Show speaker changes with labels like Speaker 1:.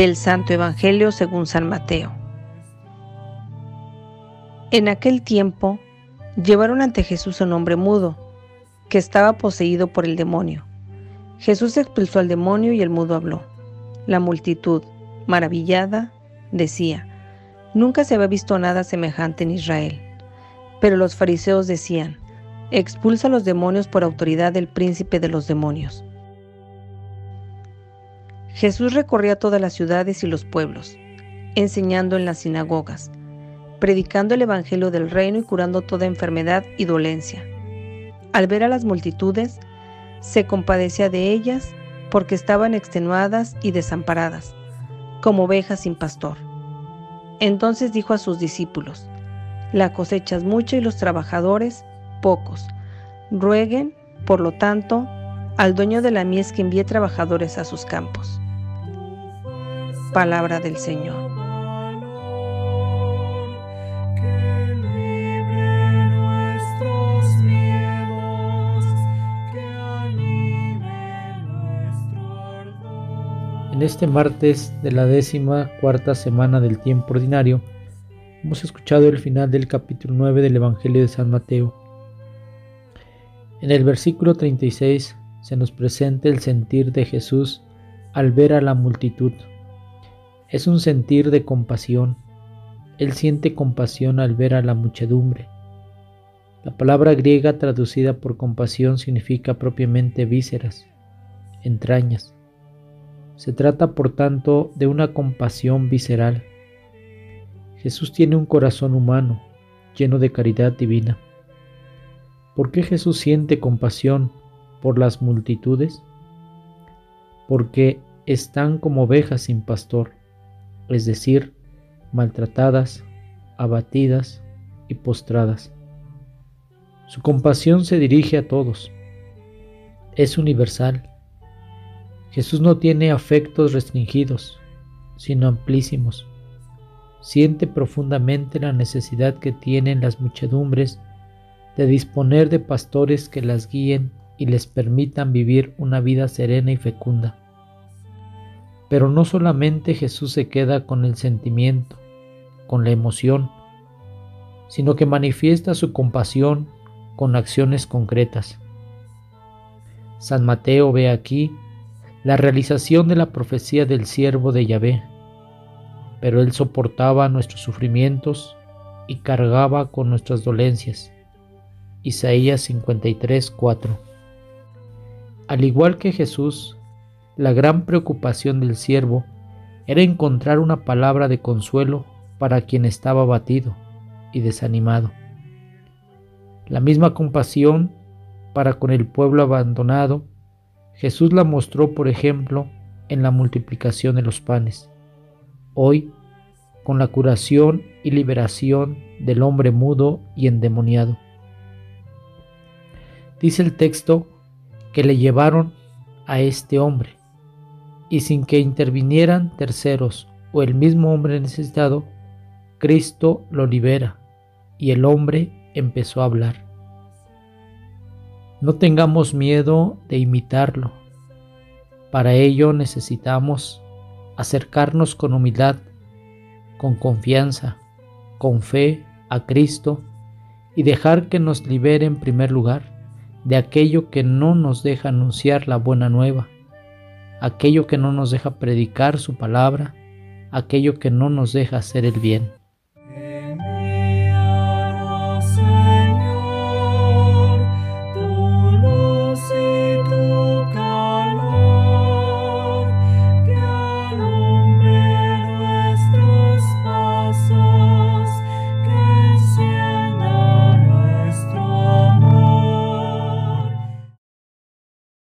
Speaker 1: Del Santo Evangelio según San Mateo. En aquel tiempo llevaron ante Jesús un hombre mudo, que estaba poseído por el demonio. Jesús expulsó al demonio y el mudo habló. La multitud, maravillada, decía, Nunca se había visto nada semejante en Israel. Pero los fariseos decían, Expulsa los demonios por autoridad del príncipe de los demonios. Jesús recorría todas las ciudades y los pueblos, enseñando en las sinagogas, predicando el Evangelio del reino y curando toda enfermedad y dolencia. Al ver a las multitudes, se compadecía de ellas porque estaban extenuadas y desamparadas, como ovejas sin pastor. Entonces dijo a sus discípulos, La cosecha es mucha y los trabajadores pocos. Rueguen, por lo tanto, al dueño de la mies que envíe trabajadores a sus campos. Palabra del Señor.
Speaker 2: En este martes de la décima cuarta semana del tiempo ordinario, hemos escuchado el final del capítulo 9 del Evangelio de San Mateo. En el versículo 36 se nos presenta el sentir de Jesús al ver a la multitud. Es un sentir de compasión. Él siente compasión al ver a la muchedumbre. La palabra griega traducida por compasión significa propiamente vísceras, entrañas. Se trata, por tanto, de una compasión visceral. Jesús tiene un corazón humano, lleno de caridad divina. ¿Por qué Jesús siente compasión por las multitudes? Porque están como ovejas sin pastor es decir, maltratadas, abatidas y postradas. Su compasión se dirige a todos. Es universal. Jesús no tiene afectos restringidos, sino amplísimos. Siente profundamente la necesidad que tienen las muchedumbres de disponer de pastores que las guíen y les permitan vivir una vida serena y fecunda. Pero no solamente Jesús se queda con el sentimiento, con la emoción, sino que manifiesta su compasión con acciones concretas. San Mateo ve aquí la realización de la profecía del siervo de Yahvé, pero él soportaba nuestros sufrimientos y cargaba con nuestras dolencias. Isaías 53, 4. Al igual que Jesús, la gran preocupación del siervo era encontrar una palabra de consuelo para quien estaba abatido y desanimado. La misma compasión para con el pueblo abandonado, Jesús la mostró, por ejemplo, en la multiplicación de los panes. Hoy, con la curación y liberación del hombre mudo y endemoniado. Dice el texto que le llevaron a este hombre y sin que intervinieran terceros o el mismo hombre necesitado, Cristo lo libera y el hombre empezó a hablar. No tengamos miedo de imitarlo. Para ello necesitamos acercarnos con humildad, con confianza, con fe a Cristo y dejar que nos libere en primer lugar de aquello que no nos deja anunciar la buena nueva aquello que no nos deja predicar su palabra, aquello que no nos deja hacer el bien.